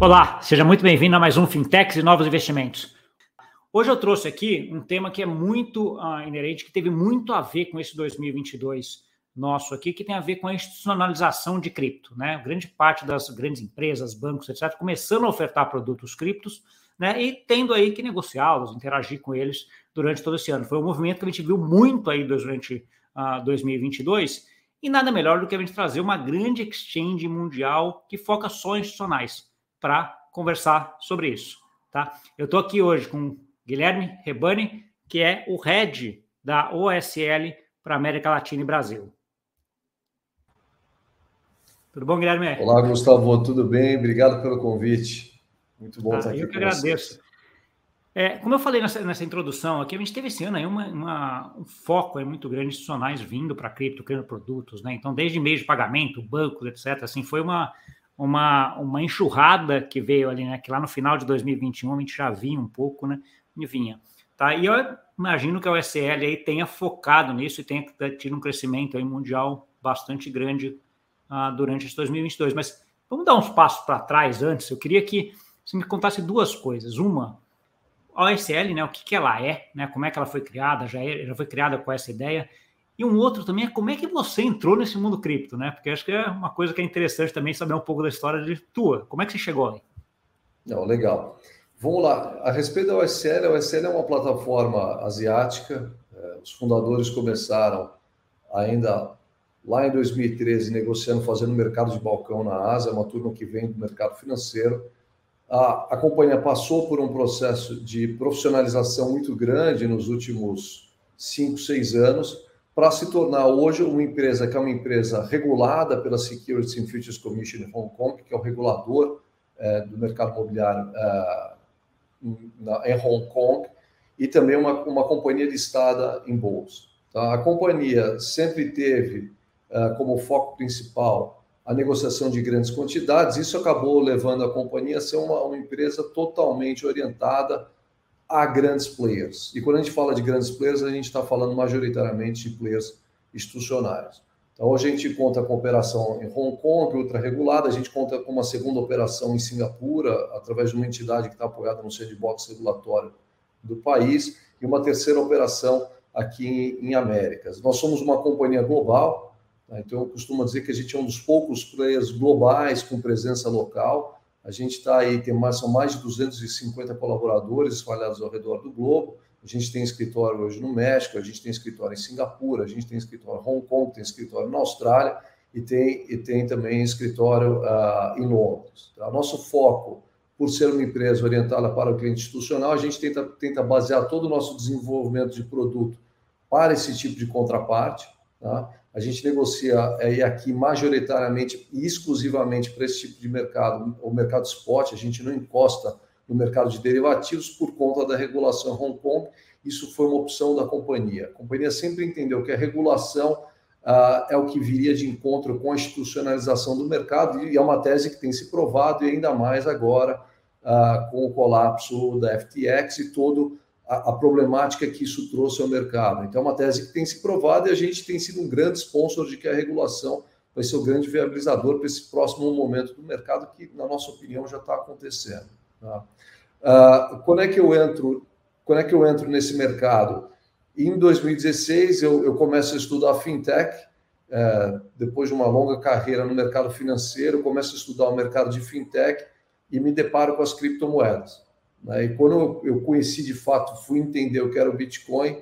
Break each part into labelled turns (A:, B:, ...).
A: Olá, seja muito bem-vindo a mais um Fintechs e Novos Investimentos. Hoje eu trouxe aqui um tema que é muito uh, inerente, que teve muito a ver com esse 2022 nosso aqui, que tem a ver com a institucionalização de cripto. Né? Grande parte das grandes empresas, bancos, etc., começando a ofertar produtos criptos né? e tendo aí que negociá-los, interagir com eles durante todo esse ano. Foi um movimento que a gente viu muito aí durante uh, 2022 e nada melhor do que a gente trazer uma grande exchange mundial que foca só em institucionais para conversar sobre isso. Tá? Eu estou aqui hoje com Guilherme Rebani, que é o head da OSL para América Latina e Brasil. Tudo bom, Guilherme?
B: Olá, Gustavo, tudo bem? Obrigado pelo convite. Muito bom ah, estar aqui.
A: Eu que agradeço. É, como eu falei nessa, nessa, introdução aqui, a gente teve esse ano aí uma, uma, um foco aí muito grande institucionais vindo para cripto, criando produtos, né? Então, desde meio de pagamento, bancos, etc., assim, foi uma, uma, uma enxurrada que veio ali, né? Que lá no final de 2021 a gente já vinha um pouco, né? E vinha. Tá? E eu imagino que a USL aí tenha focado nisso e tenha tido um crescimento aí mundial bastante grande uh, durante esse 2022. Mas vamos dar uns passos para trás antes. Eu queria que você me contasse duas coisas. Uma, a OSL, né? O que, que ela é, né? Como é que ela foi criada? Já, é, já foi criada com essa ideia? E um outro também é como é que você entrou nesse mundo cripto, né? Porque acho que é uma coisa que é interessante também saber um pouco da história de tua. Como é que você chegou aí?
B: Não, legal. Vamos lá. A respeito da OSL, a OSL é uma plataforma asiática. É, os fundadores começaram ainda lá em 2013 negociando, fazendo mercado de balcão na Ásia, uma turma que vem do mercado financeiro. A, a companhia passou por um processo de profissionalização muito grande nos últimos cinco, seis anos para se tornar hoje uma empresa que é uma empresa regulada pela Securities and Futures Commission em Hong Kong, que é o regulador é, do mercado imobiliário é, na, em Hong Kong, e também uma, uma companhia listada em bolsa. Tá? A companhia sempre teve é, como foco principal a negociação de grandes quantidades, isso acabou levando a companhia a ser uma, uma empresa totalmente orientada a grandes players. E quando a gente fala de grandes players, a gente está falando majoritariamente de players institucionais. Então, a gente conta com operação em Hong Kong, ultra regulada, a gente conta com uma segunda operação em Singapura, através de uma entidade que está apoiada no sandbox regulatório do país, e uma terceira operação aqui em, Américas. Nós somos uma companhia global, tá? então eu costumo dizer que a gente é um dos poucos players globais com presença local, a gente está aí, tem mais, são mais de 250 colaboradores espalhados ao redor do globo. A gente tem escritório hoje no México, a gente tem escritório em Singapura, a gente tem escritório em Hong Kong, tem escritório na Austrália e tem, e tem também escritório uh, em Londres. Tá? Nosso foco, por ser uma empresa orientada para o cliente institucional, a gente tenta, tenta basear todo o nosso desenvolvimento de produto para esse tipo de contraparte. Tá? A gente negocia é, aqui majoritariamente e exclusivamente para esse tipo de mercado, o mercado spot, a gente não encosta no mercado de derivativos por conta da regulação Hong Kong. Isso foi uma opção da companhia. A companhia sempre entendeu que a regulação ah, é o que viria de encontro com a institucionalização do mercado, e é uma tese que tem se provado, e ainda mais agora ah, com o colapso da FTX e todo a, a, problemática que isso trouxe ao mercado. Então, é uma tese que tem se provado e a gente tem sido um grande sponsor de que a regulação vai ser o grande viabilizador para esse próximo momento do mercado, que, na nossa opinião, já está acontecendo. Tá? Uh, quando é que eu entro? Quando é que eu entro nesse mercado? Em 2016, eu, eu começo a estudar fintech. É, depois de uma longa carreira no mercado financeiro, começo a estudar o mercado de fintech e me deparo com as criptomoedas. Né? E quando eu conheci de fato, fui entender o que era o Bitcoin,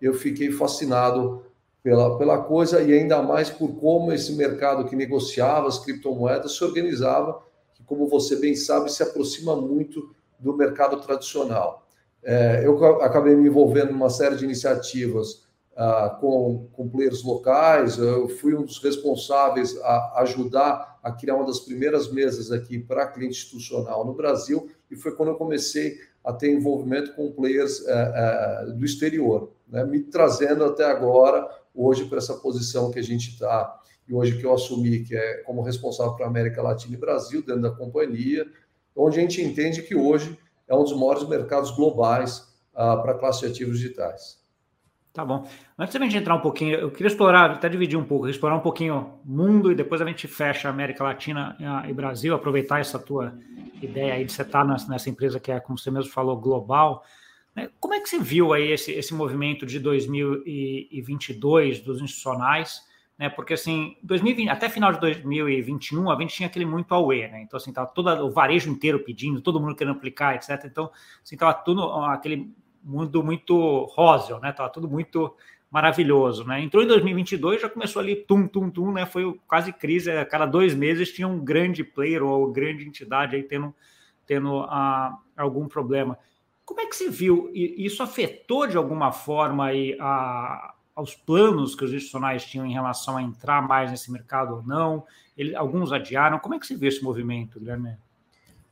B: eu fiquei fascinado pela, pela coisa e ainda mais por como esse mercado que negociava as criptomoedas se organizava, que, como você bem sabe, se aproxima muito do mercado tradicional. É, eu acabei me envolvendo em uma série de iniciativas ah, com, com players locais, eu fui um dos responsáveis a ajudar a criar uma das primeiras mesas aqui para cliente institucional no Brasil, e foi quando eu comecei a ter envolvimento com players é, é, do exterior, né? me trazendo até agora, hoje, para essa posição que a gente está, e hoje que eu assumi, que é como responsável para América Latina e Brasil, dentro da companhia, onde a gente entende que hoje é um dos maiores mercados globais ah, para classe de ativos digitais.
A: Tá bom. Antes da gente entrar um pouquinho, eu queria explorar, até dividir um pouco, explorar um pouquinho mundo e depois a gente fecha América Latina e Brasil, aproveitar essa tua ideia aí de você estar nessa empresa que é, como você mesmo falou, global. Né? Como é que você viu aí esse, esse movimento de 2022 dos institucionais? Né? Porque assim, 2020, até final de 2021, a gente tinha aquele muito away, né? Então, assim, tava todo o varejo inteiro pedindo, todo mundo querendo aplicar, etc. Então, assim, tava tudo aquele mundo muito róseo, né? Tava tudo muito maravilhoso, né? Entrou em 2022, já começou ali tum tum tum, né? Foi quase crise, a cada dois meses tinha um grande player ou grande entidade aí tendo tendo uh, algum problema. Como é que você viu? Isso afetou de alguma forma aí a, aos planos que os institucionais tinham em relação a entrar mais nesse mercado ou não? Ele, alguns adiaram. Como é que você vê esse movimento, Guilherme?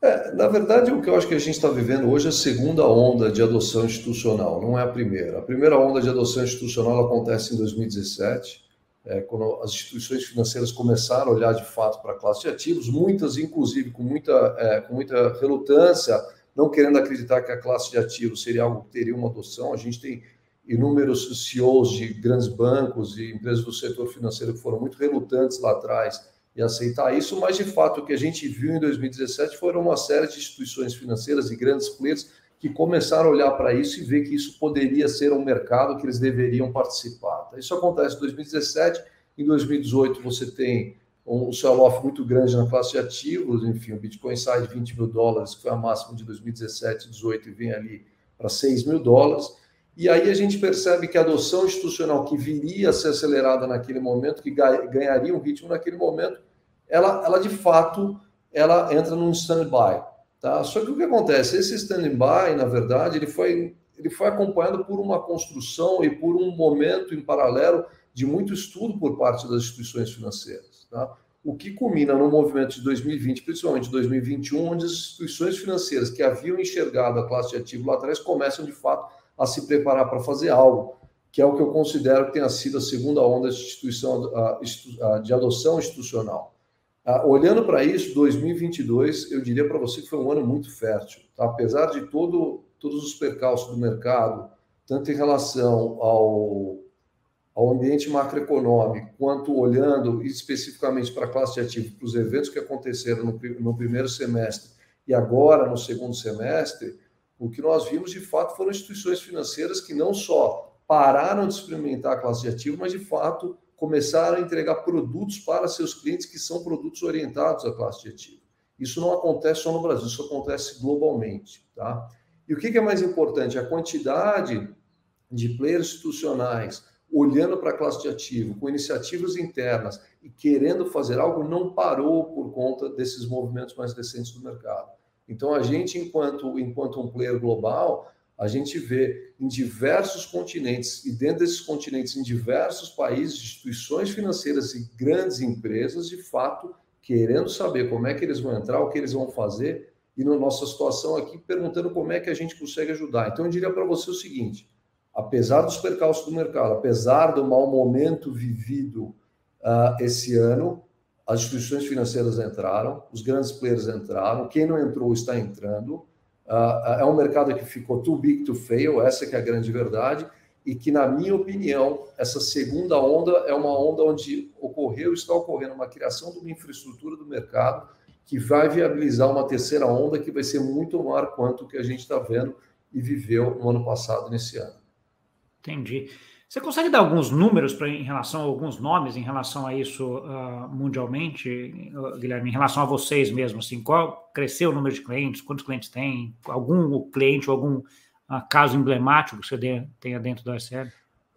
B: É, na verdade, o que eu acho que a gente está vivendo hoje é a segunda onda de adoção institucional, não é a primeira. A primeira onda de adoção institucional acontece em 2017, é, quando as instituições financeiras começaram a olhar de fato para a classe de ativos, muitas, inclusive, com muita, é, com muita relutância, não querendo acreditar que a classe de ativos seria algo que teria uma adoção. A gente tem inúmeros CEOs de grandes bancos e empresas do setor financeiro que foram muito relutantes lá atrás e aceitar isso, mas de fato o que a gente viu em 2017 foram uma série de instituições financeiras e grandes players que começaram a olhar para isso e ver que isso poderia ser um mercado que eles deveriam participar. Isso acontece em 2017, em 2018 você tem um sell-off muito grande na classe de ativos, enfim, o Bitcoin sai de 20 mil dólares, que foi a máxima de 2017, 2018 e vem ali para 6 mil dólares. E aí a gente percebe que a adoção institucional que viria a ser acelerada naquele momento, que ganharia um ritmo naquele momento, ela, ela de fato ela entra num stand-by. Tá? Só que o que acontece? Esse stand-by, na verdade, ele foi, ele foi acompanhado por uma construção e por um momento em paralelo de muito estudo por parte das instituições financeiras. Tá? O que culmina no movimento de 2020, principalmente 2021, onde as instituições financeiras que haviam enxergado a classe de ativo lá atrás começam, de fato, a se preparar para fazer algo, que é o que eu considero que tenha sido a segunda onda de, adoção institucional. Olhando para isso, 2022, eu diria para você que foi um ano muito fértil. Tá? Apesar de todo, todos os percalços do mercado, tanto em relação ao, ao ambiente macroeconômico, quanto olhando especificamente para a classe de ativos, para os eventos que aconteceram no, no primeiro semestre e agora no segundo semestre, o que nós vimos, de fato, foram instituições financeiras que não só pararam de experimentar a classe de ativo, mas, de fato, começaram a entregar produtos para seus clientes que são produtos orientados à classe de ativo. Isso não acontece só no Brasil, isso acontece globalmente. Tá? E o que é mais importante? A quantidade de players institucionais olhando para a classe de ativo, com iniciativas internas e querendo fazer algo, não parou por conta desses movimentos mais recentes do mercado. Então, a gente, enquanto, enquanto um player global, a gente vê em diversos continentes e dentro desses continentes, em diversos países, instituições financeiras e grandes empresas, de fato, querendo saber como é que eles vão entrar, o que eles vão fazer, e na nossa situação aqui, perguntando como é que a gente consegue ajudar. Então, eu diria para você o seguinte: apesar dos percalços do mercado, apesar do mau momento vivido uh, esse ano, as instituições financeiras entraram, os grandes players entraram, quem não entrou está entrando. Uh, é um mercado que ficou too big to fail, essa que é a grande verdade, e que, na minha opinião, essa segunda onda é uma onda onde ocorreu, está ocorrendo uma criação de uma infraestrutura do mercado que vai viabilizar uma terceira onda que vai ser muito maior quanto o que a gente está vendo e viveu no ano passado, nesse ano.
A: Entendi. Você consegue dar alguns números pra, em relação a alguns nomes em relação a isso uh, mundialmente, Guilherme, em relação a vocês mesmo? Assim, qual cresceu o número de clientes? Quantos clientes tem? Algum cliente ou algum uh, caso emblemático que você tenha dentro da SL?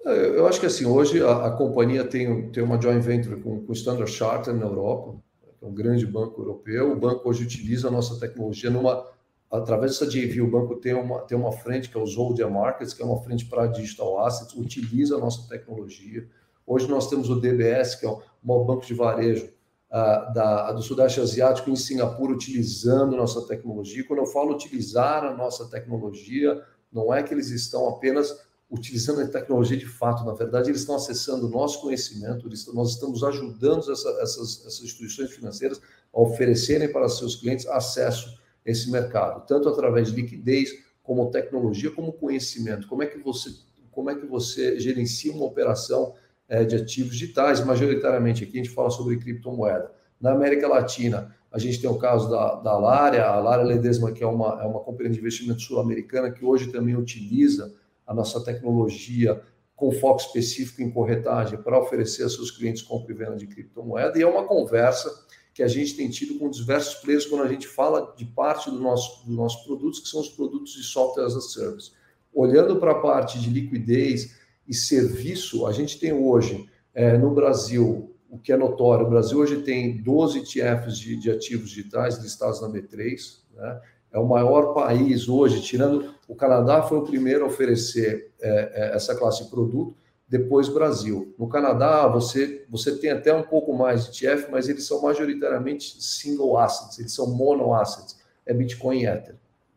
B: Eu acho que assim, hoje a, a companhia tem, tem uma joint venture com, o Standard Chartered na Europa, é um grande banco europeu. O banco hoje utiliza a nossa tecnologia numa através dessa JV, o banco tem uma, tem uma frente que é o Zoldia Markets, que é uma frente para digital assets, utiliza a nossa tecnologia. Hoje nós temos o DBS, que é o maior banco de varejo uh, da, do Sudeste Asiático em Singapura, utilizando nossa tecnologia. Quando eu falo utilizar a nossa tecnologia, não é que eles estão apenas utilizando a tecnologia de fato, na verdade, eles estão acessando o nosso conhecimento, nós estamos ajudando essa, essas, essas instituições financeiras a oferecerem para seus clientes acesso esse mercado, tanto através de liquidez, como tecnologia, como conhecimento. Como é que você, como é que você gerencia uma operação é, de ativos digitais? Majoritariamente aqui a gente fala sobre criptomoeda. Na América Latina, A gente tem o caso da, da Lária, a Lária Ledesma, que é uma, é uma companhia de investimento sul-americana, que hoje também utiliza a nossa tecnologia com foco específico em corretagem para oferecer a seus clientes compra e venda de criptomoeda. E é uma conversa que a gente tem tido com diversos players quando a gente fala de parte do nosso, dos nossos produtos, que são os produtos de software as a service. Olhando para a parte de liquidez e serviço, a gente tem hoje é, no Brasil, o que é notório, o Brasil hoje tem 12 ETFs de, de ativos digitais listados na B3, né? é o maior país hoje, tirando o Canadá, foi o primeiro a oferecer é, é, essa classe de produto, depois Brasil. No Canadá, você, você tem até um pouco mais de ETF, mas eles são majoritariamente single assets, eles são mono assets, é Bitcoin e Ether.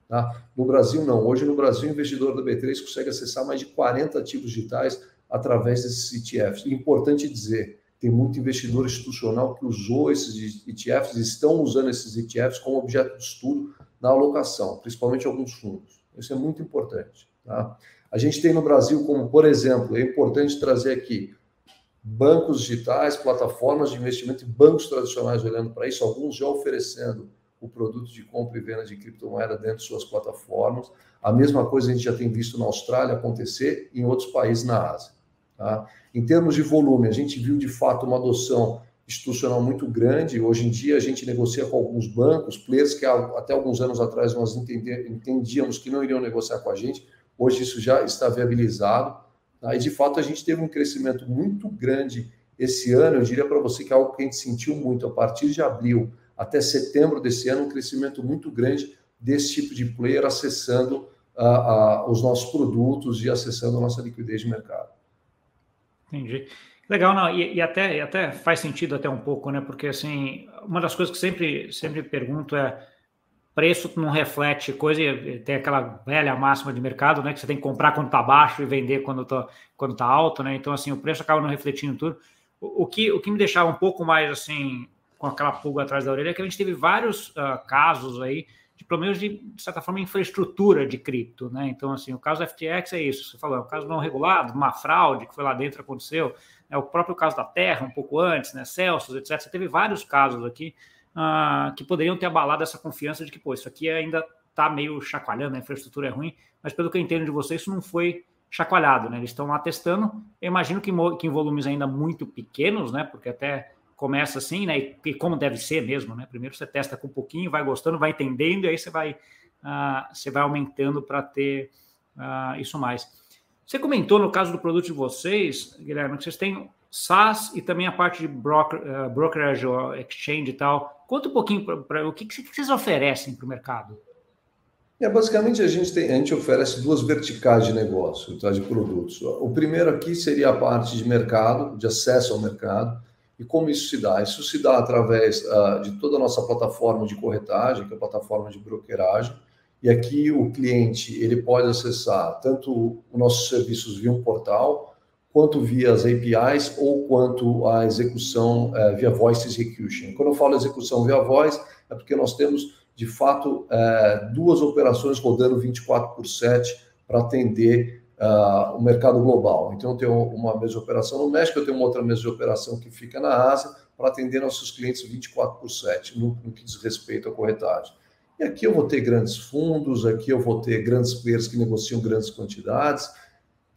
B: Tá? No Brasil, não. Hoje, no Brasil, o investidor da B3 consegue acessar mais de 40 ativos digitais através desses ETFs. E importante dizer, tem muito investidor institucional que usou esses ETFs, estão usando esses ETFs como objeto de estudo na alocação, principalmente alguns fundos. Isso é muito importante. Tá? A gente tem no Brasil, como por exemplo, é importante trazer aqui bancos digitais, plataformas de investimento e bancos tradicionais olhando para isso, alguns já oferecendo o produto de compra e venda de criptomoeda dentro de suas plataformas. A mesma coisa a gente já tem visto na Austrália acontecer e em outros países na Ásia. Tá? Em termos de volume, a gente viu de fato uma adoção institucional muito grande. Hoje em dia, a gente negocia com alguns bancos, players que até alguns anos atrás nós entendíamos que não iriam negociar com a gente. Hoje isso já está viabilizado. Tá? E de fato, a gente teve um crescimento muito grande esse ano. Eu diria para você que é algo que a gente sentiu muito a partir de abril até setembro desse ano, um crescimento muito grande desse tipo de player acessando uh, uh, os nossos produtos e acessando a nossa liquidez de mercado.
A: Entendi. Legal, não, e, e, até, e até faz sentido até um pouco, né? Porque assim, uma das coisas que sempre, sempre pergunto é preço não reflete coisa, tem aquela velha máxima de mercado, né? Que você tem que comprar quando está baixo e vender quando está quando tá alto, né? Então, assim, o preço acaba não refletindo tudo. O, o, que, o que me deixava um pouco mais assim, com aquela pulga atrás da orelha, é que a gente teve vários uh, casos aí de problemas de, de certa forma, infraestrutura de cripto, né? Então, assim, o caso FTX é isso, você falou, é um caso não regulado, uma fraude que foi lá dentro aconteceu, é o próprio caso da Terra, um pouco antes, né? Celsius, etc. Você teve vários casos aqui uh, que poderiam ter abalado essa confiança de que, pô, isso aqui ainda está meio chacoalhando, a infraestrutura é ruim, mas pelo que eu entendo de vocês, isso não foi chacoalhado, né? Eles estão lá testando, eu imagino que, que em volumes ainda muito pequenos, né? Porque até começa assim, né? E, e, como deve ser mesmo, né? Primeiro você testa com um pouquinho, vai gostando, vai entendendo, e aí você vai, uh, você vai aumentando para ter uh, isso mais. Você comentou no caso do produto de vocês, Guilherme, que vocês têm SaaS e também a parte de broker, uh, brokerage, exchange e tal. Conta um pouquinho para o que, que vocês oferecem para o mercado.
B: É, basicamente, a gente, tem, a gente oferece duas verticais de negócio, tá, de produtos. O primeiro aqui seria a parte de mercado, de acesso ao mercado. E como isso se dá? Isso se dá através uh, de toda a nossa plataforma de corretagem, que é a plataforma de brokeragem. E aqui o cliente ele pode acessar tanto os nossos serviços via um portal, quanto via as APIs ou quanto a execução uh, via voice execution. Quando eu falo execução via voice, é porque nós temos, de fato, uh, duas operações rodando 24 por 7 para atender uh, o mercado global. Então, eu tenho uma mesa de operação no México, eu tenho uma outra mesa de operação que fica na Ásia, para atender nossos clientes 24 por 7, no, no que diz respeito à corretagem. E aqui eu vou ter grandes fundos, aqui eu vou ter grandes players que negociam grandes quantidades,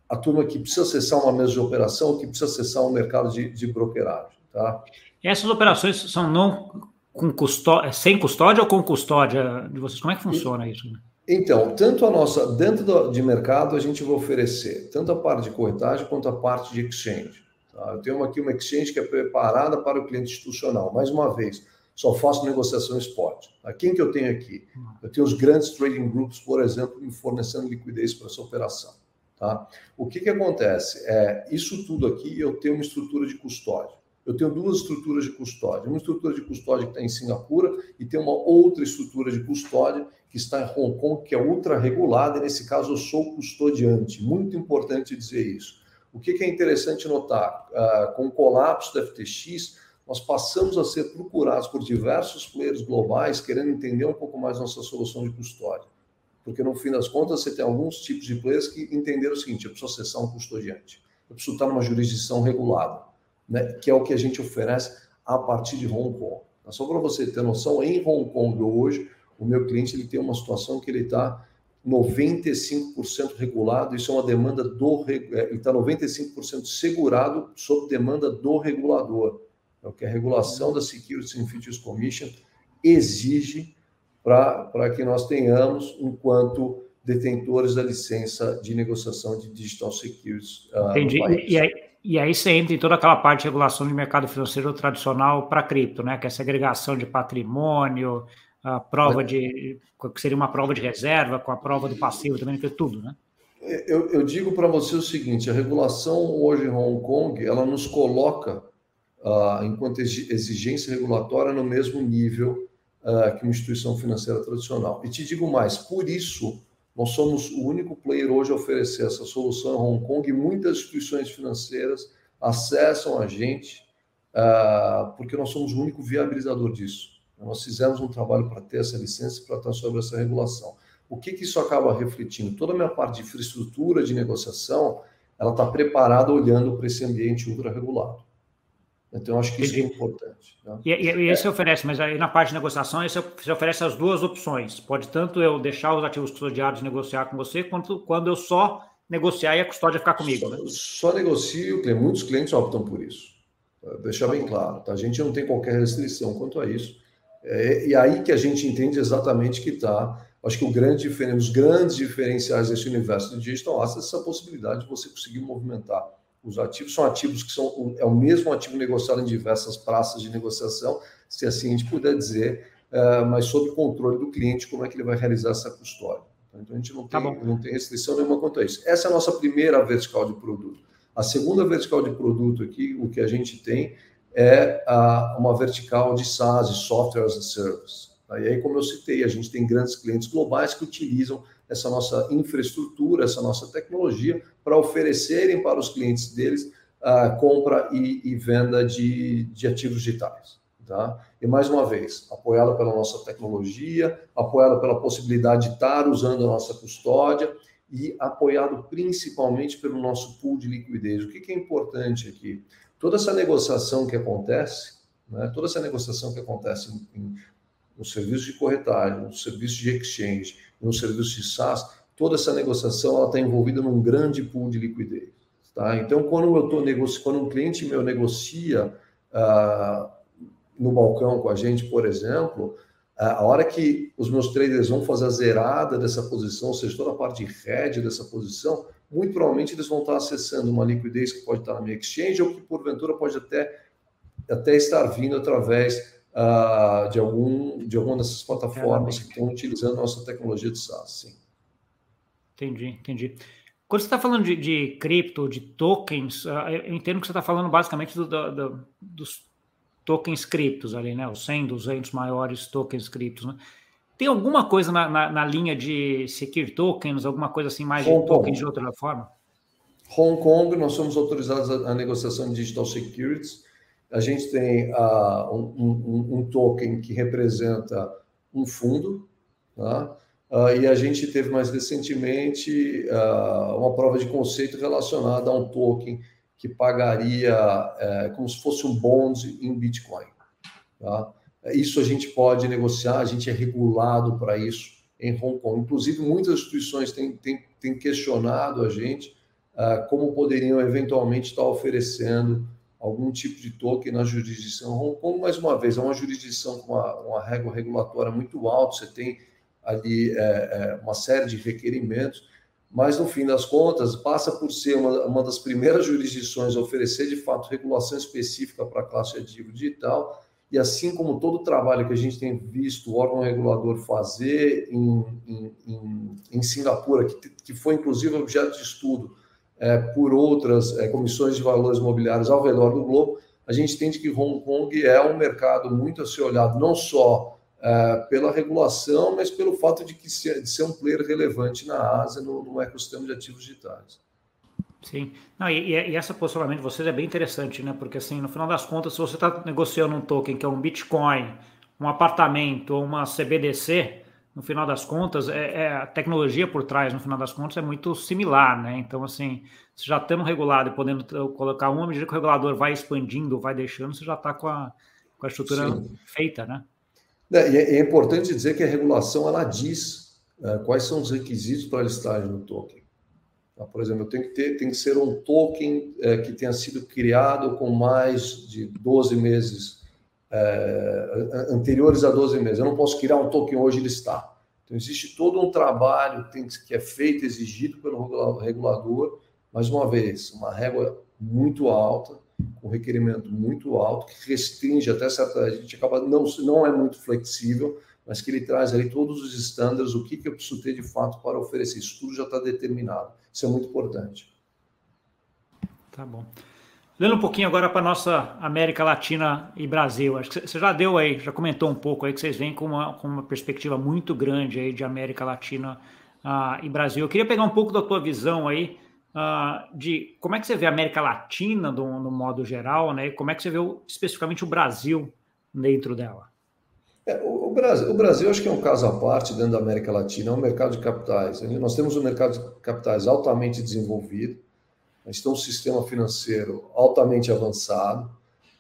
B: a turma que precisa acessar uma mesa de operação, que precisa acessar um mercado de, de brokeragem. Tá?
A: E essas operações são não com custódia, sem custódia ou com custódia de vocês? Como é que funciona isso?
B: Então, tanto a nossa, dentro do, de mercado, a gente vai oferecer tanto a parte de corretagem quanto a parte de exchange. Tá? Eu tenho aqui uma exchange que é preparada para o cliente institucional. Mais uma vez, só faço negociação spot. Tá? Quem que eu tenho aqui? Eu tenho os grandes trading groups, por exemplo, fornecendo liquidez para essa operação. Tá? O que, que acontece? É, isso tudo aqui eu tenho uma estrutura de custódia. Eu tenho duas estruturas de custódia. Uma estrutura de custódia que está em Singapura e tem uma outra estrutura de custódia que está em Hong Kong, que é ultra regulada, e nesse caso eu sou custodiante. Muito importante dizer isso. O que, que é interessante notar? Uh, com o colapso da FTX, nós passamos a ser procurados por diversos players globais querendo entender um pouco mais nossa solução de custódia. Porque no fim das contas, você tem alguns tipos de players que entenderam o seguinte: eu preciso acessar um custodiante, eu preciso estar numa jurisdição regulada, né? que é o que a gente oferece a partir de Hong Kong. Só para você ter noção, em Hong Kong hoje, o meu cliente ele tem uma situação que ele está 95% regulado, isso é uma demanda do é, ele está 95% segurado sob demanda do regulador. É o que a regulação da Securities and Features Commission exige para que nós tenhamos, enquanto detentores da licença de negociação de digital securities.
A: Uh, Entendi. E aí, e aí você entra em toda aquela parte de regulação de mercado financeiro tradicional para cripto, né? Que é a segregação de patrimônio, a prova de. que seria uma prova de reserva, com a prova do passivo também, que é tudo, né?
B: Eu, eu digo para você o seguinte: a regulação hoje em Hong Kong ela nos coloca, uh, enquanto exigência regulatória, no mesmo nível uh, que uma instituição financeira tradicional. E te digo mais: por isso, nós somos o único player hoje a oferecer essa solução em Hong Kong e muitas instituições financeiras acessam a gente, uh, porque nós somos o único viabilizador disso. Nós fizemos um trabalho para ter essa licença e para estar sobre essa regulação. O que, que isso acaba refletindo? Toda a minha parte de infraestrutura de negociação, ela está preparada olhando para esse ambiente ultra regulado. Então, acho que isso é importante.
A: Né? E, e, e você oferece, mas aí na parte de negociação, você oferece as duas opções. Pode tanto eu deixar os ativos custodiados negociar com você, quanto quando eu só negociar e a custódia ficar comigo.
B: Só,
A: né?
B: só negocio, muitos clientes optam por isso. Deixar bem claro. Tá? A gente não tem qualquer restrição quanto a isso. É, e aí que a gente entende exatamente que está. Acho que o grande os grandes diferenciais desse universo do digital assets é essa possibilidade de você conseguir movimentar os ativos. São ativos que são é o mesmo ativo negociado em diversas praças de negociação, se assim a gente puder dizer, é, mas sob controle do cliente, como é que ele vai realizar essa custódia. Então a gente não tá tem, tá não tem restrição nenhuma quanto a isso. Essa é a nossa primeira vertical de produto. A segunda vertical de produto aqui, o que a gente tem é a, uma vertical de SaaS, Software as a Service. E aí, como eu citei, a gente tem grandes clientes globais que utilizam essa nossa infraestrutura, essa nossa tecnologia, para oferecerem para os clientes deles a compra e, e venda de, de ativos digitais. Tá? E mais uma vez, apoiada pela nossa tecnologia, apoiada pela possibilidade de estar usando a nossa custódia e apoiado principalmente pelo nosso pool de liquidez. O que, que é importante aqui? toda essa negociação que acontece, né, toda essa negociação que acontece no serviço de corretagem, no serviço de exchange, no serviço de SaaS, toda essa negociação está envolvida num grande pool de liquidez. Tá? Então, quando eu estou negociando, quando um cliente meu negocia ah, no balcão com a gente, por exemplo, a hora que os meus traders vão fazer a zerada dessa posição, ou seja, toda a parte de hedge dessa posição, muito provavelmente eles vão estar acessando uma liquidez que pode estar na minha exchange ou que porventura pode até, até estar vindo através uh, de, algum, de alguma dessas plataformas que estão utilizando a nossa tecnologia de SaaS. Sim.
A: Entendi, entendi. Quando você está falando de, de cripto, de tokens, uh, eu entendo que você está falando basicamente do, do, do, dos tokens criptos ali, né? Os 100, 200 maiores tokens criptos, né? Tem alguma coisa na, na, na linha de secure tokens, alguma coisa assim mais Hong de tokens de outra forma?
B: Hong Kong, nós somos autorizados a negociação de digital securities. A gente tem uh, um, um, um, token que representa um fundo? Uh, e a gente teve mais recentemente uh, uma prova de conceito relacionada a um token que pagaria uh, como se fosse um bond em Bitcoin. Tá? Isso a gente pode negociar, a gente é regulado para isso em Hong Kong. Inclusive, muitas instituições têm, têm, têm questionado a gente como poderiam eventualmente estar oferecendo algum tipo de token na jurisdição Hong Kong. Mais uma vez, é uma jurisdição com uma, uma régua regulatória muito alta, você tem ali é, é, uma série de requerimentos, mas no fim das contas, passa por ser uma, uma das primeiras jurisdições a oferecer de fato regulação específica para a classe ativo digital e assim como todo o trabalho que a gente tem visto o órgão regulador fazer em, em, em, em Singapura, que, que foi inclusive objeto de estudo é, por outras é, comissões de valores imobiliários ao redor do globo, a gente entende que Hong Kong é um mercado muito a ser olhado, não só é, pela regulação, mas pelo fato de, que de ser um player relevante na Ásia no, no ecossistema de ativos digitais.
A: Sim, Não, e, e, essa posicionamento de vocês é bem interessante, né? Porque assim, no final das contas, se você está negociando um token que é um Bitcoin, um apartamento ou uma CBDC, no final das contas, é, é, a tecnologia por trás, no final das contas, é muito similar, né? Então, assim, se já estando regulado e podendo colocar uma medida que o regulador vai expandindo, vai deixando, você já está com a, com a estrutura Sim. feita, né?
B: É, é, é, importante dizer que a regulação ela diz é, quais são os requisitos para a listagem do token. Tá? Por exemplo, tem que ter, tem que ser um token é, que tenha sido criado com mais de 12 meses anteriores a 12 meses. Eu não posso criar um token hoje e listar. Então existe todo um trabalho que é feito, exigido pelo regulador. Mais uma vez, uma régua muito alta com requerimento muito alto, que restringe até certa. A gente acaba não, não é muito flexível, mas que ele traz ali todos os estándares, o que, que eu preciso ter de fato para oferecer. Isso tudo já está determinado. Isso é muito importante.
A: Tá bom. Lendo um pouquinho agora para nossa América Latina e Brasil, acho que você já deu aí, já comentou um pouco aí que vocês vêm com uma, com uma perspectiva muito grande aí de América Latina uh, e Brasil. Eu queria pegar um pouco da tua visão aí uh, de como é que você vê a América Latina do, no modo geral, né? E como é que você vê o, especificamente o Brasil dentro dela?
B: É, o, o, Brasil, o Brasil acho que é um caso à parte dentro da América Latina, é um mercado de capitais. Nós temos um mercado de capitais altamente desenvolvido, a gente tem um sistema financeiro altamente avançado,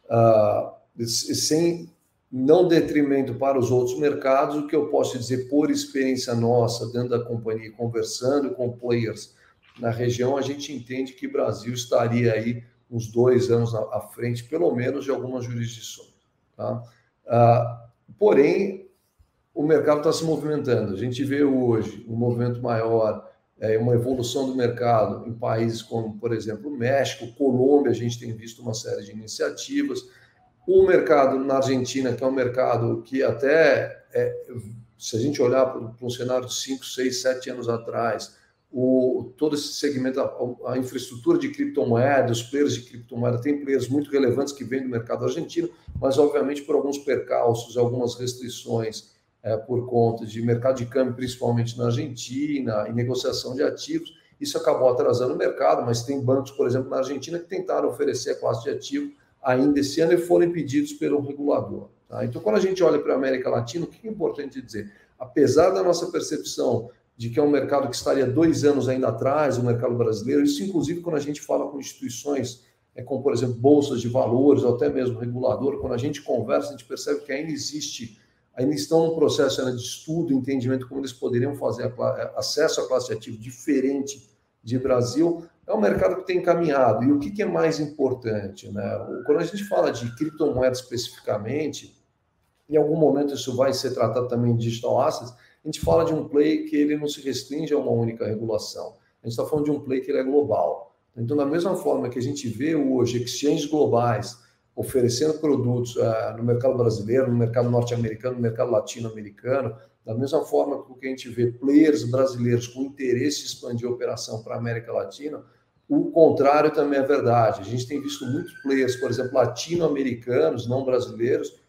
B: uh, sem não detrimento para os outros mercados, o que eu posso dizer por experiência nossa dentro da companhia, conversando com players na região, a gente entende que o Brasil estaria aí uns dois anos à frente, pelo menos, de algumas jurisdições. Tá? Ah, porém, o mercado está se movimentando. A gente vê hoje um movimento maior, é, uma evolução do mercado em países como, por exemplo, México, Colômbia, a gente tem visto uma série de iniciativas. O mercado na Argentina, que é um mercado que até, é, se a gente olhar para um cenário de 5, 6, 7 anos atrás, o, todo esse segmento, a, a, infraestrutura de criptomoeda, os players de criptomoeda, tem players muito relevantes que vêm do mercado argentino, mas obviamente por alguns percalços, algumas restrições é, por conta de mercado de câmbio, principalmente na Argentina, e negociação de ativos, isso acabou atrasando o mercado, mas tem bancos, por exemplo, na Argentina, que tentaram oferecer a classe de ativo ainda esse ano e foram impedidos pelo regulador. Tá? Então, quando a gente olha para a América Latina, o que é importante dizer? Apesar da nossa percepção de que é um mercado que estaria dois anos ainda atrás, o mercado brasileiro. Isso, inclusive, quando a gente fala com instituições, é, como, por exemplo, bolsas de valores, ou até mesmo regulador, quando a gente conversa, a gente percebe que ainda existe, ainda estão num processo ainda de estudo, entendimento como eles poderiam fazer é, acesso à classe de ativo diferente de Brasil. É um mercado que tem caminhado. E o que, que é mais importante? Né? Quando a gente fala de criptomoeda especificamente, em algum momento isso vai ser tratado também de digital assets, a gente fala de um play que ele não se restringe a uma única regulação. A gente está falando de um play que ele é global. Então, da mesma forma que a gente vê hoje exchanges globais oferecendo produtos uh, no mercado brasileiro, no mercado norte-americano, no mercado latino-americano, da mesma forma que a gente vê players brasileiros com interesse em expandir a operação para a América Latina, o contrário também é verdade. A gente tem visto muitos players, por exemplo, latino-americanos, não brasileiros,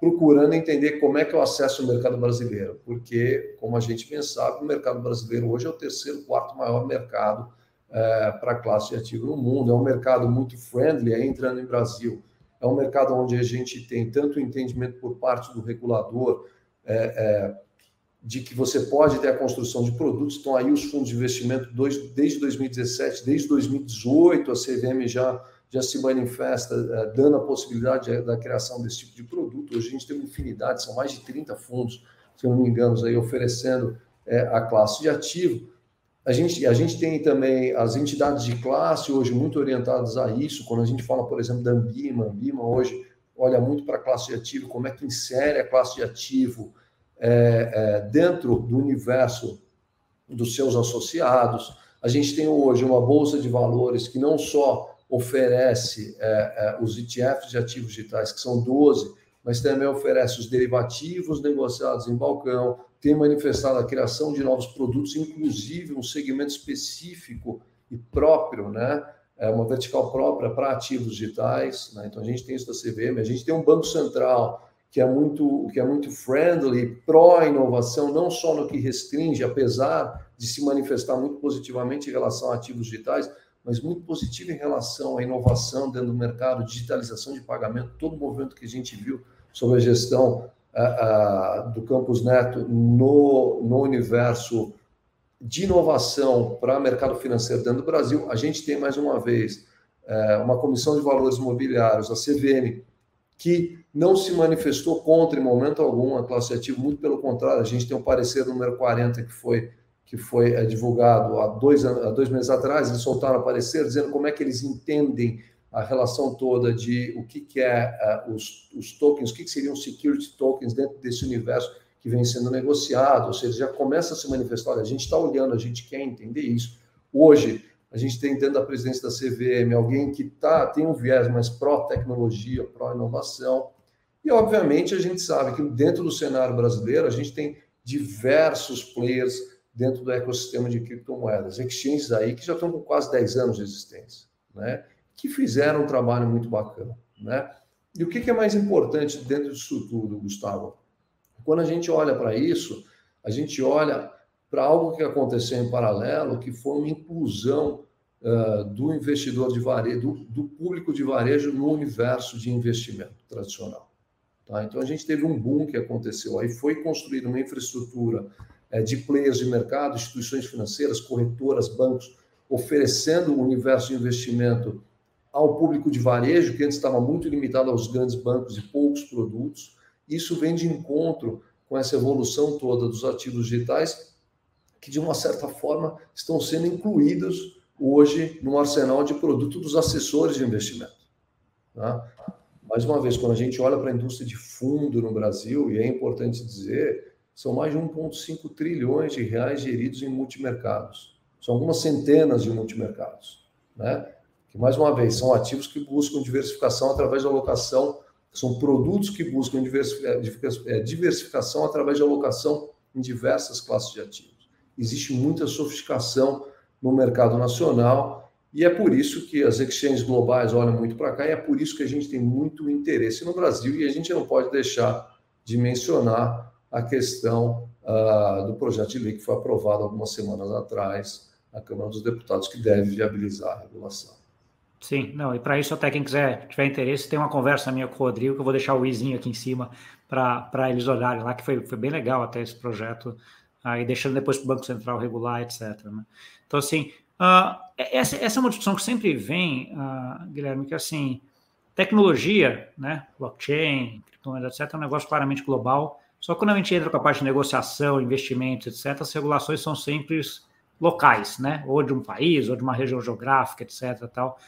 B: procurando entender como é que eu acesso o mercado brasileiro, porque, como a gente bem sabe, o mercado brasileiro hoje é o terceiro, quarto maior mercado é, para a classe de ativo no mundo, é um mercado muito friendly, é entrando em Brasil, é um mercado onde a gente tem tanto entendimento por parte do regulador é, é, de que você pode ter a construção de produtos, estão aí os fundos de investimento dois, desde 2017, desde 2018, a CVM já já se manifesta uh, dando a possibilidade da criação desse tipo de produto. Hoje a gente tem uma infinidade, são mais de 30 fundos, se eu não me engano, aí oferecendo uh, a classe de ativo. A gente, a gente tem também as entidades de classe hoje muito orientadas a isso. Quando a gente fala, por exemplo, da Ambima, Ambima hoje olha muito para a classe de ativo, como é que insere a classe de ativo é, dentro do universo dos seus associados. A gente tem hoje uma bolsa de valores que não só oferece é, é, os ETFs de ativos digitais, que são 12, mas também oferece os derivativos negociados em balcão, tem manifestado a criação de novos produtos, inclusive um segmento específico e próprio, né? É uma vertical própria para ativos digitais. Né? Então a gente tem isso da CVM, a gente tem um banco central que é muito que é muito friendly, pró inovação, não só no que restringe, apesar de se manifestar muito positivamente em relação a ativos digitais, mas muito positivo em relação à inovação dentro do mercado, digitalização de pagamento, todo o movimento que a gente viu sobre a gestão do Campus Neto no, no universo de inovação para mercado financeiro dentro do Brasil. A gente tem, mais uma vez, é, uma comissão de valores imobiliários, a CVM, que não se manifestou contra em momento algum a classe ativa, muito pelo contrário, a gente tem o um parecer número 40 que foi que foi é, divulgado há dois, há dois meses atrás, eles soltaram o parecer dizendo como é que eles entendem a relação toda de o que, que é uh, os, os, tokens, o que, que seriam security tokens dentro desse universo que vem sendo negociado, ou seja, já começa a se manifestar, olha, a gente está olhando, a gente quer entender isso. Hoje, a gente tem dentro da presidência da CVM alguém que tá, tem um viés mais pró-tecnologia, pró-inovação, e obviamente a gente sabe que dentro do cenário brasileiro a gente tem diversos players dentro do ecossistema de criptomoedas, exchanges aí que já estão com quase 10 anos de existência, né? Que fizeram um trabalho muito bacana. Né? E o que, é mais importante dentro disso tudo, Gustavo? Quando a gente olha para isso, a gente olha para algo que aconteceu em paralelo, que foi uma inclusão uh, do investidor de varejo, do, do, público de varejo no universo de investimento tradicional. Tá? Então, a gente teve um boom que aconteceu aí, foi construída uma infraestrutura uh, de players de mercado, instituições financeiras, corretoras, bancos, oferecendo o universo de investimento ao público de varejo, que antes estava muito limitado aos grandes bancos e poucos produtos. Isso vem de encontro com essa evolução toda dos ativos digitais, que de uma certa forma estão sendo incluídos hoje no arsenal de produto dos assessores de investimento. Tá? Mais uma vez, quando a gente olha para a indústria de fundo no Brasil, e é importante dizer, são mais de 1,5 trilhões de reais geridos em multimercados. São algumas centenas de multimercados. Né? Que, mais uma vez, são ativos que buscam diversificação através da alocação, são produtos que buscam é, é, diversificação através de alocação em diversas classes de ativos. Existe muita sofisticação no mercado nacional e é por isso que as exchanges globais olham muito para cá e é por isso que a gente tem muito interesse no Brasil e a gente não pode deixar de mencionar a questão uh, do projeto de lei que foi aprovado algumas semanas atrás na Câmara dos Deputados, que deve viabilizar a regulação.
A: Sim, não, e para isso, até quem quiser, tiver interesse, tem uma conversa minha com o Rodrigo, que eu vou deixar o izinho aqui em cima para eles olharem lá, que foi, foi bem legal até esse projeto, aí deixando depois para o Banco Central regular, etc. Né? Então, assim, uh, essa, essa é uma discussão que sempre vem, uh, Guilherme, que assim, tecnologia, né, blockchain, criptomoedas, etc., é um negócio claramente global, só que quando a gente entra com a parte de negociação, investimentos, etc., as regulações são sempre locais, né, ou de um país, ou de uma região geográfica, etc., tal.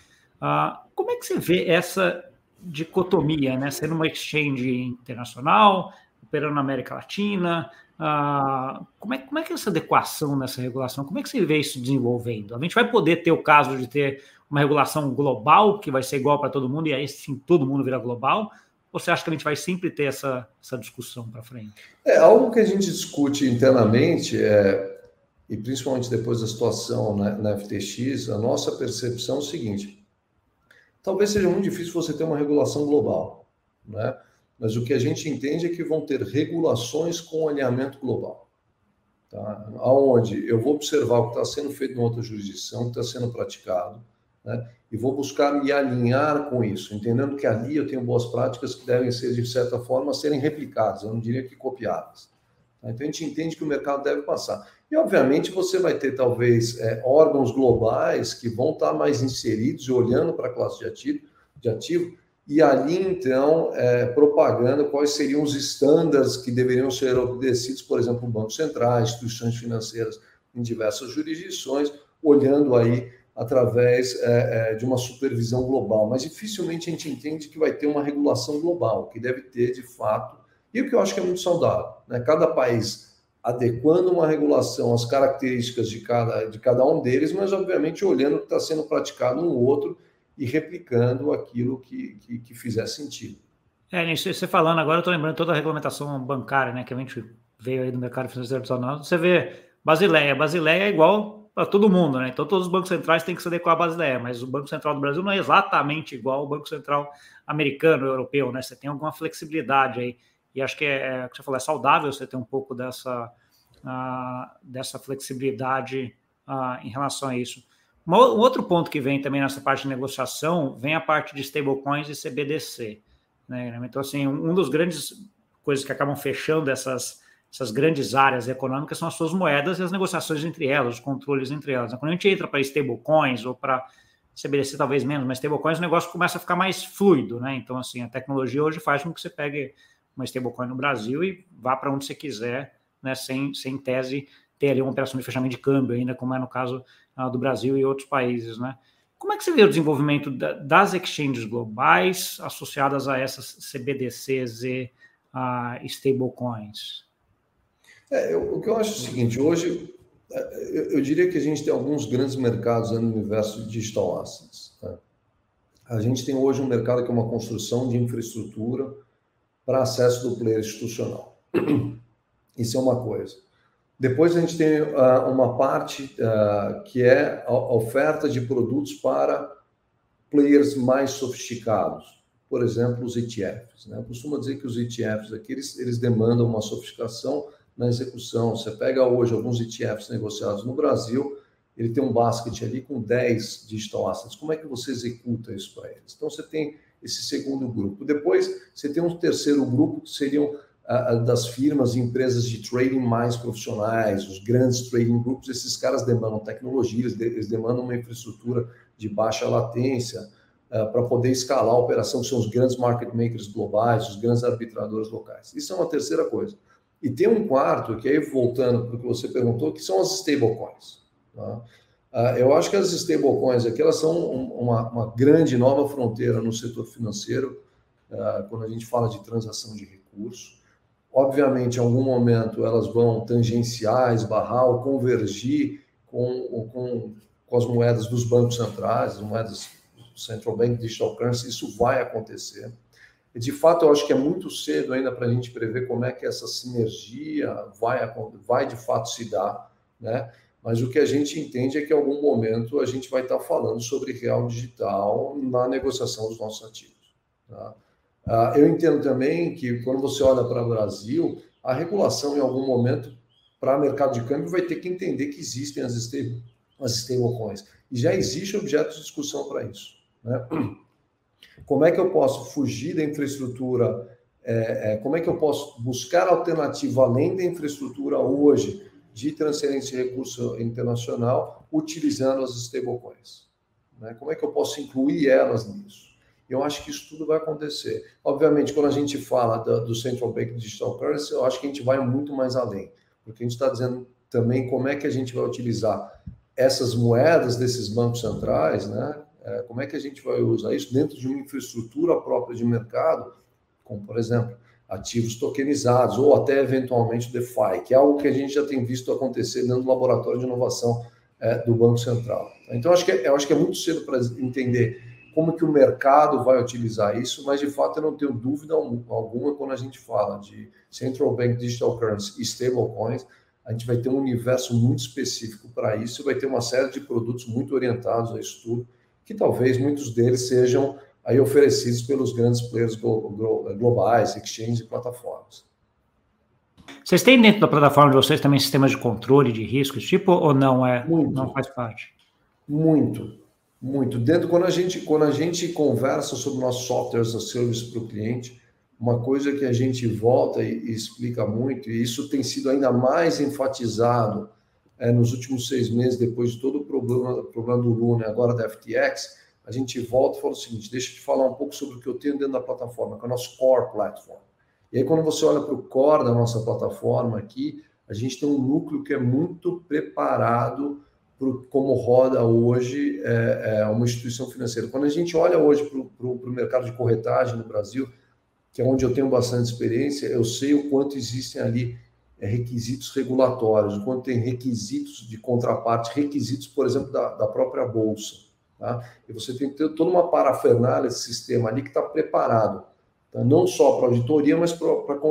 A: Ah, como é que você vê essa dicotomia, né? Sendo uma exchange internacional, operando na América Latina, uh, como, é, como é que é essa adequação nessa regulação? Como é que você vê isso desenvolvendo? A gente vai poder ter o caso de ter uma regulação global, que vai ser igual para todo mundo, e aí sim todo mundo vira global? Ou você acha que a gente vai sempre ter essa, essa discussão para frente?
B: É algo que a gente discute internamente, é, e principalmente depois da situação na, na FTX, a nossa percepção é o seguinte: talvez seja muito difícil você ter uma regulação global, né? Mas o que a gente entende é que vão ter regulações com alinhamento global. Tá? Aonde eu vou observar o que está sendo feito em outra jurisdição, o que está sendo praticado, né? e vou buscar me alinhar com isso, entendendo que ali eu tenho boas práticas que devem ser, de certa forma, serem replicadas, eu não diria que copiadas. Tá? Então a gente entende que o mercado deve passar. E, obviamente, você vai ter, talvez, é, órgãos globais que vão estar mais inseridos olhando para a classe de ativo, de ativo e ali, então, é, propagando quais seriam os estándares que deveriam ser obedecidos, por exemplo, no Banco Central, instituições financeiras em diversas jurisdições, olhando aí através é, é, de uma supervisão global. Mas dificilmente a gente entende que vai ter uma regulação global, que deve ter, de fato, e o que eu acho que é muito saudável. Né? Cada país adequando uma regulação às características de cada, de cada um deles, mas obviamente olhando o que está sendo praticado no outro e replicando aquilo que, que, que fizer sentido.
A: É, você falando agora, eu estou lembrando toda a regulamentação bancária, né, que a gente veio aí do mercado financeiro tradicional. Você vê Basileia, Basileia é igual para todo mundo, né? Então todos os bancos centrais têm que se adequar à Basileia, mas o Banco Central do Brasil não é exatamente igual ao Banco Central americano, europeu, né? Você tem alguma flexibilidade aí. E acho que é, é que você falou, é saudável você ter um pouco dessa, uh, dessa flexibilidade uh, em relação a isso. Um outro ponto que vem também nessa parte de negociação vem a parte de stablecoins e CBDC. Né? Então, assim, um dos grandes coisas que acabam fechando essas, essas grandes áreas econômicas são as suas moedas e as negociações entre elas, os controles entre elas. Quando a gente entra para stablecoins ou para CBDC talvez menos, mas stablecoins o negócio começa a ficar mais fluido, né? Então, assim, a tecnologia hoje faz com que você pegue uma stablecoin no Brasil e vá para onde você quiser, né? Sem, sem tese ter ali uma operação de fechamento de câmbio ainda, como é no caso uh, do Brasil e outros países, né? Como é que você vê o desenvolvimento da, das exchanges globais associadas a essas CBDCs e uh, stablecoins?
B: É, o que eu acho é o seguinte, hoje é, eu, eu, diria que a gente tem alguns grandes mercados no universo de digital assets. Tá? A gente tem hoje um mercado que é uma construção de infraestrutura para acesso do player institucional. Isso é uma coisa. Depois a gente tem uh, uma parte uh, que é a oferta de produtos para players mais sofisticados. Por exemplo, os ETFs. Né? Eu costumo dizer que os ETFs aqui eles, eles demandam uma sofisticação na execução. Você pega hoje alguns ETFs negociados no Brasil, ele tem um basket ali com 10 digital assets. Como é que você executa isso para eles? Então, você tem esse segundo grupo. Depois, você tem um terceiro grupo, que seriam ah, das firmas e empresas de trading mais profissionais, os grandes trading groups. Esses caras demandam tecnologia, eles demandam uma infraestrutura de baixa latência uh, para poder escalar a operação, que são os grandes market makers globais, os grandes arbitradores locais. Isso é uma terceira coisa. E tem um quarto, que aí voltando para o que você perguntou, que são as stablecoins. Tá? Uh, eu acho que as stablecoins aqui elas são uma, uma, grande nova fronteira no setor financeiro, uh, quando a gente fala de transação de recursos. Obviamente, em algum momento, elas vão tangenciar, esbarrar ou convergir com, com, com as moedas dos bancos centrais, as moedas do Central Bank Digital Currency, isso vai acontecer. E, de fato, eu acho que é muito cedo ainda para a gente prever como é que essa sinergia vai, vai de fato se dar, né? Mas o que a gente entende é que em algum momento a gente vai estar falando sobre real digital na negociação dos nossos ativos. Tá? Ah, eu entendo também que quando você olha para o Brasil, a regulação em algum momento para mercado de câmbio vai ter que entender que existem as, as stablecoins. E já existe objeto de discussão para isso. Né? Como é que eu posso fugir da infraestrutura? É, é, como é que eu posso buscar alternativa além da infraestrutura hoje de transferência de recurso internacional utilizando as stablecoins? Né? Como é que eu posso incluir elas nisso? Eu acho que isso tudo vai acontecer. Obviamente, quando a gente fala do, Central Bank Digital Currency, eu acho que a gente vai muito mais além, porque a gente está dizendo também como é que a gente vai utilizar essas moedas desses bancos centrais, né? É, como é que a gente vai usar isso dentro de uma infraestrutura própria de mercado, como, por exemplo, ativos tokenizados ou até eventualmente o DeFi, que é algo que a gente já tem visto acontecer dentro do laboratório de inovação é, do Banco Central. Então, acho que, é, eu acho que é muito cedo para entender como que o mercado vai utilizar isso, mas de fato eu não tenho dúvida alguma quando a gente fala de Central Bank Digital Currency e stablecoins, a gente vai ter um universo muito específico para isso, vai ter uma série de produtos muito orientados a isso tudo, que talvez muitos deles sejam aí oferecidos pelos grandes players globais, exchanges e plataformas.
A: Vocês têm dentro da plataforma de vocês também sistemas de controle de riscos, tipo, ou não é?
B: Muito,
A: não faz parte?
B: Muito, muito. Dentro, quando a gente, quando a gente conversa sobre nossos softwares a service para o cliente, uma coisa que a gente volta e, e, explica muito, e isso tem sido ainda mais enfatizado é, nos últimos seis meses, depois de todo o problema, problema do Luna agora da FTX, a gente volta e fala o seguinte: deixa eu te falar um pouco sobre o que eu tenho dentro da plataforma, que é o nosso core platform. E aí, quando você olha para o core da nossa plataforma aqui, a gente tem um núcleo que é muito preparado para como roda hoje é, é, uma instituição financeira. Quando a gente olha hoje para o mercado de corretagem no Brasil, que é onde eu tenho bastante experiência, eu sei o quanto existem ali é, requisitos regulatórios, o quanto tem requisitos de contraparte, requisitos, por exemplo, da, da própria Bolsa. Tá? E você tem que ter toda uma parafernália desse sistema ali que está preparado, tá? não só para auditoria, mas para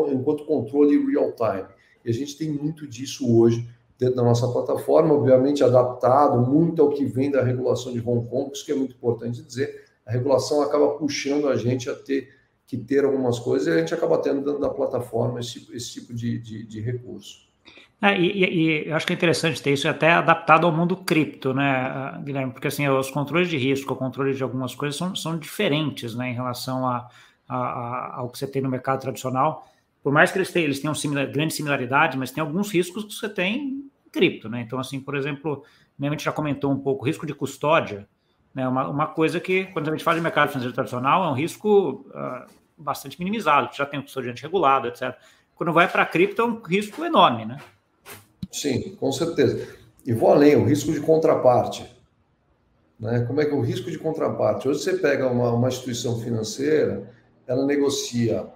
B: enquanto controle real time. E a gente tem muito disso hoje dentro da nossa plataforma, obviamente adaptado muito ao que vem da regulação de Hong Kong, isso que é muito importante dizer. A regulação acaba puxando a gente a ter que ter algumas coisas e a gente acaba tendo dentro da plataforma esse, esse tipo de, de, de recurso.
A: É, e, e, eu acho que é interessante ter isso até adaptado ao mundo cripto, né, Guilherme? Porque assim, os controles de risco, o controle de algumas coisas são, são diferentes né, em relação a, a, a, ao que você tem no mercado tradicional. Por mais que eles tenham, eles tenham similar, grande similaridade, mas tem alguns riscos que você tem em cripto, né? Então, assim, por exemplo, a gente já comentou um pouco, risco de custódia Né? Uma, uma coisa que, quando a gente fala de mercado financeiro tradicional, é um risco uh, bastante minimizado, já tem o custodiante regulado, etc. Quando vai para cripto, é um risco enorme, né?
B: Sim, com certeza. E vou além, o risco de contraparte. Né? Como é que é o risco de contraparte? Hoje você pega uma, uma instituição financeira, ela negocia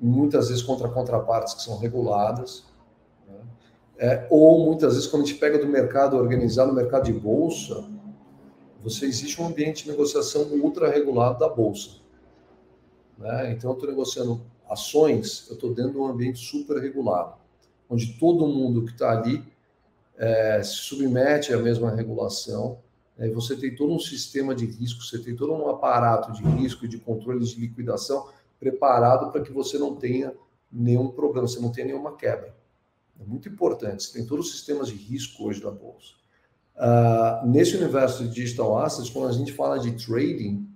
B: muitas vezes contra contrapartes que são reguladas, né? é, ou muitas vezes quando a gente pega do mercado organizado, mercado de bolsa, você existe um ambiente de negociação ultra regulado da bolsa. Né? Então, eu estou negociando ações, eu estou dentro de um ambiente super regulado, onde todo mundo que está ali é, se submete à mesma regulação, né? você tem todo um sistema de risco, você tem todo um aparato de risco e de controle de liquidação preparado para que você não tenha nenhum problema, você não tenha nenhuma quebra. É muito importante, você tem todos os sistemas de risco hoje da Bolsa. Uh, nesse universo de digital assets, quando a gente fala de trading,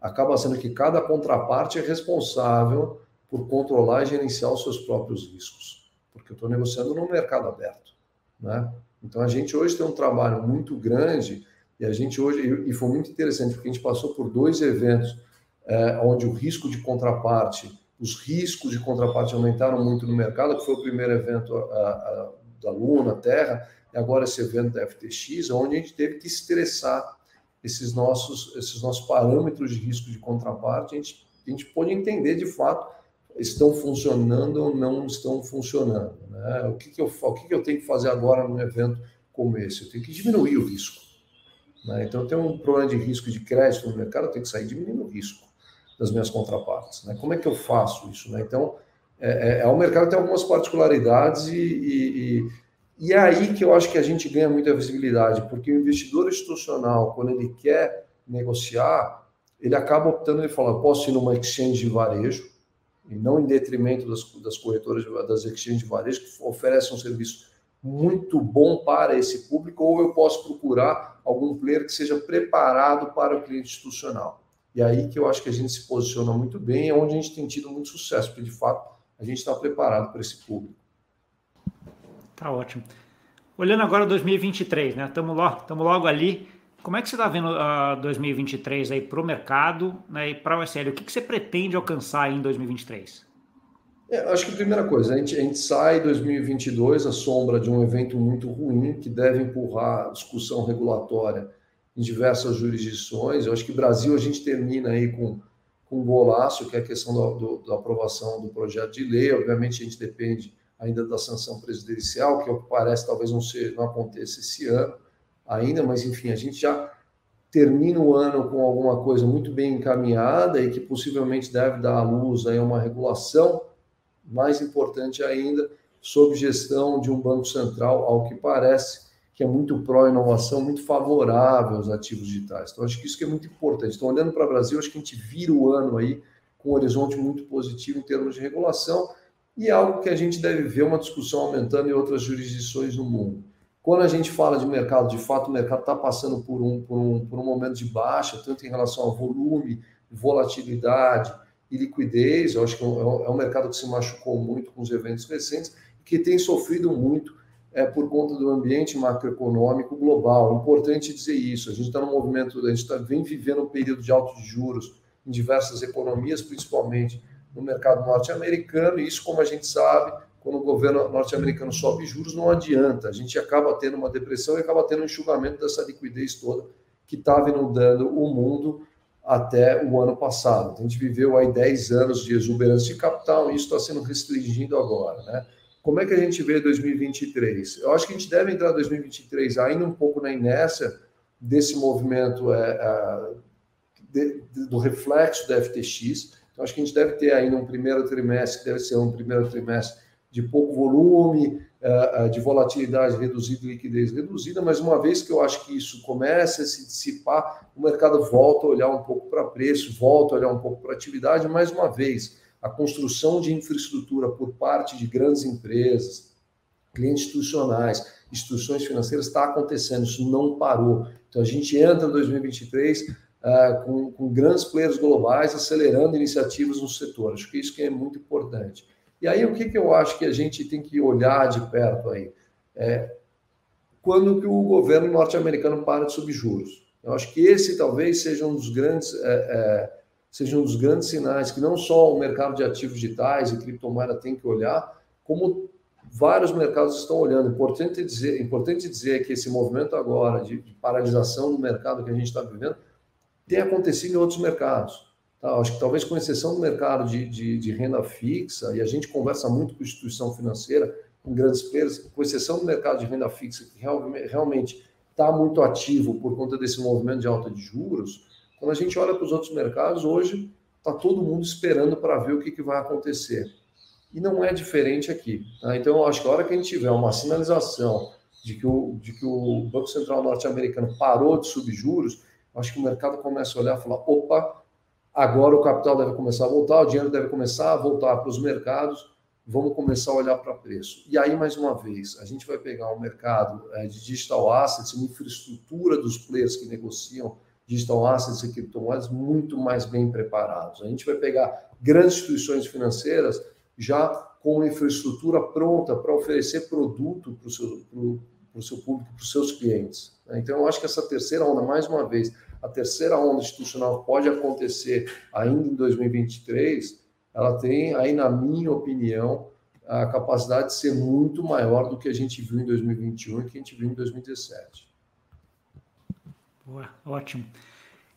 B: acaba sendo que cada contraparte é responsável por controlar e gerenciar os seus próprios riscos, porque eu estou negociando no mercado aberto. Né? Então a gente hoje tem um trabalho muito grande e a gente hoje, e foi muito interessante, porque a gente passou por dois eventos é, onde o risco de contraparte, os riscos de contraparte aumentaram muito no mercado, que foi o primeiro evento a, a, da Luna, Terra, e agora esse evento da FTX, onde a gente teve que estressar esses nossos, esses nossos parâmetros de risco de contraparte, a gente, a gente pôde entender de fato estão funcionando ou não estão funcionando. Né? O, que, que, eu, o que, que eu tenho que fazer agora num evento como esse? Eu tenho que diminuir o risco. Né? Então, eu tenho um problema de risco de crédito no mercado, eu tenho que sair diminuindo o risco das minhas contrapartes. Né? Como é que eu faço isso? Né? Então, é, é, é, o mercado tem algumas particularidades e, e, e, e é aí que eu acho que a gente ganha muita visibilidade, porque o investidor institucional, quando ele quer negociar, ele acaba optando, ele fala, posso ir numa exchange de varejo, e não em detrimento das, das corretoras, das exchanges de varejo, que oferecem um serviço muito bom para esse público, ou eu posso procurar algum player que seja preparado para o cliente institucional. E aí que eu acho que a gente se posiciona muito bem, é onde a gente tem tido muito sucesso, porque de fato a gente está preparado para esse público.
A: Tá ótimo. Olhando agora 2023, né? Estamos logo, logo ali. Como é que você está vendo uh, 2023 aí para o mercado né, e para o SL? O que, que você pretende alcançar em 2023?
B: É, acho que a primeira coisa, a gente, a gente sai 2022 à sombra de um evento muito ruim que deve empurrar discussão regulatória em diversas jurisdições. Eu acho que Brasil a gente termina aí com, com um golaço, que é a questão do, do, da aprovação do projeto de lei. Obviamente a gente depende ainda da sanção presidencial, que é que parece talvez não, ser, não aconteça esse ano ainda, mas enfim, a gente já termina o ano com alguma coisa muito bem encaminhada e que possivelmente deve dar à luz aí uma regulação, mais importante ainda, sob gestão de um banco central, ao que parece que é muito pró-inovação, muito favorável aos ativos digitais. Então, acho que isso que é muito importante. Então, olhando para o Brasil, acho que a gente vira o ano aí com um horizonte muito positivo em termos de regulação e é algo que a gente deve ver uma discussão aumentando em outras jurisdições no mundo. Quando a gente fala de mercado, de fato, o mercado está passando por um, por, um, por um momento de baixa, tanto em relação a volume, volatilidade e liquidez. Eu acho que é um, é um mercado que se machucou muito com os eventos recentes, que tem sofrido muito é, por conta do ambiente macroeconômico global. É importante dizer isso. A gente está num movimento, a gente tá, vem vivendo um período de altos juros em diversas economias, principalmente no mercado norte-americano, e isso, como a gente sabe, quando o governo norte-americano sobe juros, não adianta. A gente acaba tendo uma depressão e acaba tendo um enxugamento dessa liquidez toda que estava inundando o mundo até o ano passado. Então, a gente viveu aí 10 anos de exuberância de capital e isso está sendo restringido agora. Né? Como é que a gente vê 2023? Eu acho que a gente deve entrar em 2023 ainda um pouco na inércia desse movimento é, é, de, do reflexo da FTX. Então, acho que a gente deve ter ainda um primeiro trimestre, que deve ser um primeiro trimestre de pouco volume, é, é, de volatilidade reduzida liquidez reduzida, mas uma vez que eu acho que isso começa a se dissipar, o mercado volta a olhar um pouco para preço, volta a olhar um pouco para atividade, mais uma vez, a construção de infraestrutura por parte de grandes empresas, clientes institucionais, instituições financeiras está acontecendo, isso não parou. Então a gente entra em 2023 uh, com, com grandes players globais acelerando iniciativas no setor. Acho que isso que é muito importante. E aí, o que, que eu acho que a gente tem que olhar de perto aí? É, quando que o governo norte-americano para de subir juros? Eu acho que esse talvez seja um dos grandes, é, é, seja um dos grandes sinais que não só o mercado de ativos digitais e criptomoeda tem que olhar, como vários mercados estão olhando. Importante dizer, importante dizer que esse movimento agora de, de paralisação do mercado que a gente está vivendo tem acontecido em outros mercados. Tá? Acho que talvez com exceção do mercado de, de, de, renda fixa, e a gente conversa muito com instituição financeira, com grandes players, com exceção do mercado de renda fixa, que real, realmente está muito ativo por conta desse movimento de alta de juros, quando a gente olha para os outros mercados, hoje está todo mundo esperando para ver o que, que, vai acontecer. E não é diferente aqui. Tá? Então, eu acho que a hora que a gente tiver uma sinalização de que o, de que o Banco Central norte-americano parou de subir juros, acho que o mercado começa a olhar e falar: opa, agora o capital deve começar a voltar, o dinheiro deve começar a voltar para os mercados, vamos começar a olhar para preço. E aí, mais uma vez, a gente vai pegar um mercado é, de digital assets, uma infraestrutura dos players que negociam digital assets e criptomoedas muito mais bem preparados. A gente vai pegar grandes instituições financeiras já com uma infraestrutura pronta para oferecer produto para o seu, seu público, para os seus clientes. Né? Então, eu acho que essa terceira onda, mais uma vez, a terceira onda institucional pode acontecer ainda em 2023, ela tem aí, na minha opinião, a capacidade de ser muito maior do que a gente viu em 2021 e que a gente viu em 2017.
A: Boa, ótimo.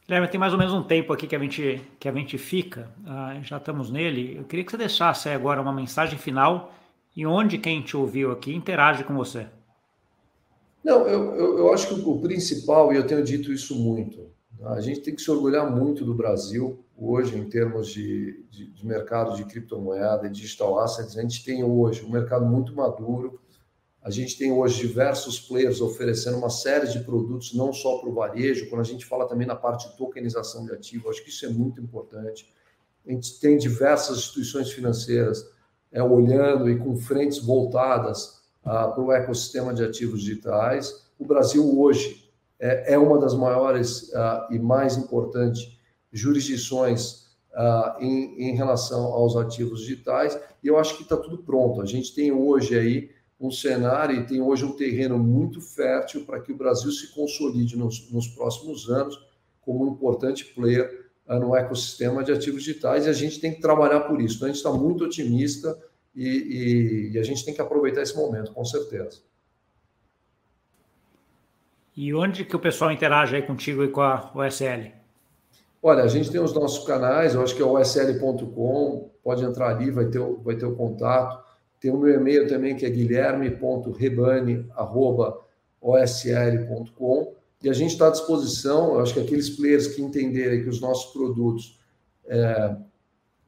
A: Guilherme, tem mais ou menos um tempo aqui que a gente, que a gente fica, uh, já estamos nele. Eu queria que você deixasse agora uma mensagem final e onde quem te ouviu aqui interage com você.
B: Não, eu, eu, eu acho que o principal, e eu tenho dito isso muito, a gente tem que se orgulhar muito do Brasil hoje em termos de, de, de mercado de criptomoeda e digital assets. A gente tem hoje um mercado muito maduro. A gente tem hoje diversos players oferecendo uma série de produtos, não só para o varejo, quando a gente fala também na parte de tokenização de ativo, acho que isso é muito importante. A gente tem diversas instituições financeiras é, olhando e com frentes voltadas ah, para o ecossistema de ativos digitais. O Brasil hoje é, é uma das maiores ah, e mais importantes jurisdições ah, em, em, relação aos ativos digitais, e eu acho que está tudo pronto. A gente tem hoje aí um cenário e tem hoje um terreno muito fértil para que o Brasil se consolide nos, nos próximos anos como um importante player no ecossistema de ativos digitais, e a gente tem que trabalhar por isso. Então, a gente está muito otimista e, e, e a gente tem que aproveitar esse momento, com certeza.
A: E onde que o pessoal interage aí contigo e com a OSL?
B: Olha, a gente tem os nossos canais, eu acho que é osl.com, pode entrar ali, vai ter, vai ter o contato. Tem o meu e-mail também, que é guilherme.rebane.osl.com. E a gente está à disposição, eu acho que aqueles players que entenderem que os nossos produtos é,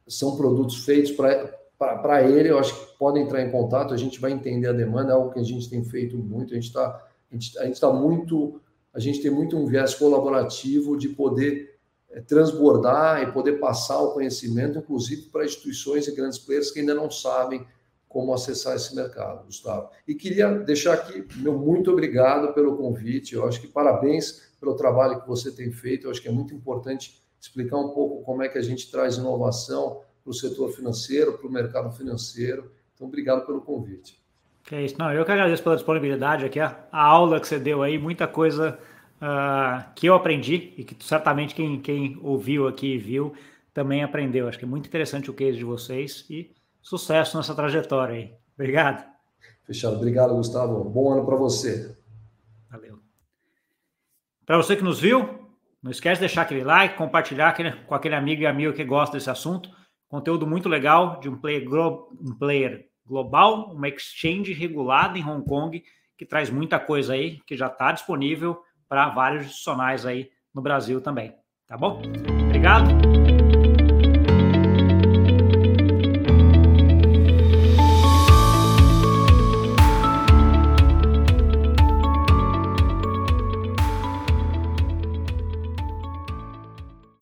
B: são produtos feitos para para ele, eu acho que podem entrar em contato, a gente vai entender a demanda, é algo que a gente tem feito muito, a gente está a gente, a gente tá muito, a gente tem muito um viés colaborativo de poder é, transbordar e poder passar o conhecimento, inclusive para instituições e grandes players que ainda não sabem como acessar esse mercado, Gustavo. E queria deixar aqui meu muito obrigado pelo convite. Eu acho que parabéns pelo trabalho que você tem feito. Eu acho que é muito importante explicar um pouco como é que a gente traz inovação para o setor financeiro, para o mercado financeiro. Então, obrigado pelo convite.
A: Que é isso. Não, eu que agradeço pela disponibilidade aqui, a, aula que você deu aí, muita coisa uh, que eu aprendi e que certamente quem, quem ouviu aqui e viu também aprendeu. Acho que é muito interessante o case de vocês e sucesso nessa trajetória aí. Obrigado.
B: Fechado. Obrigado, Gustavo. Bom ano para você.
A: Valeu. Para você que nos viu, não esquece de deixar aquele like, compartilhar com aquele amigo e amigo que gosta desse assunto. Conteúdo muito legal de um player, um player global, uma exchange regulada em Hong Kong, que traz muita coisa aí, que já está disponível para vários institucionais aí no Brasil também. Tá bom? Obrigado.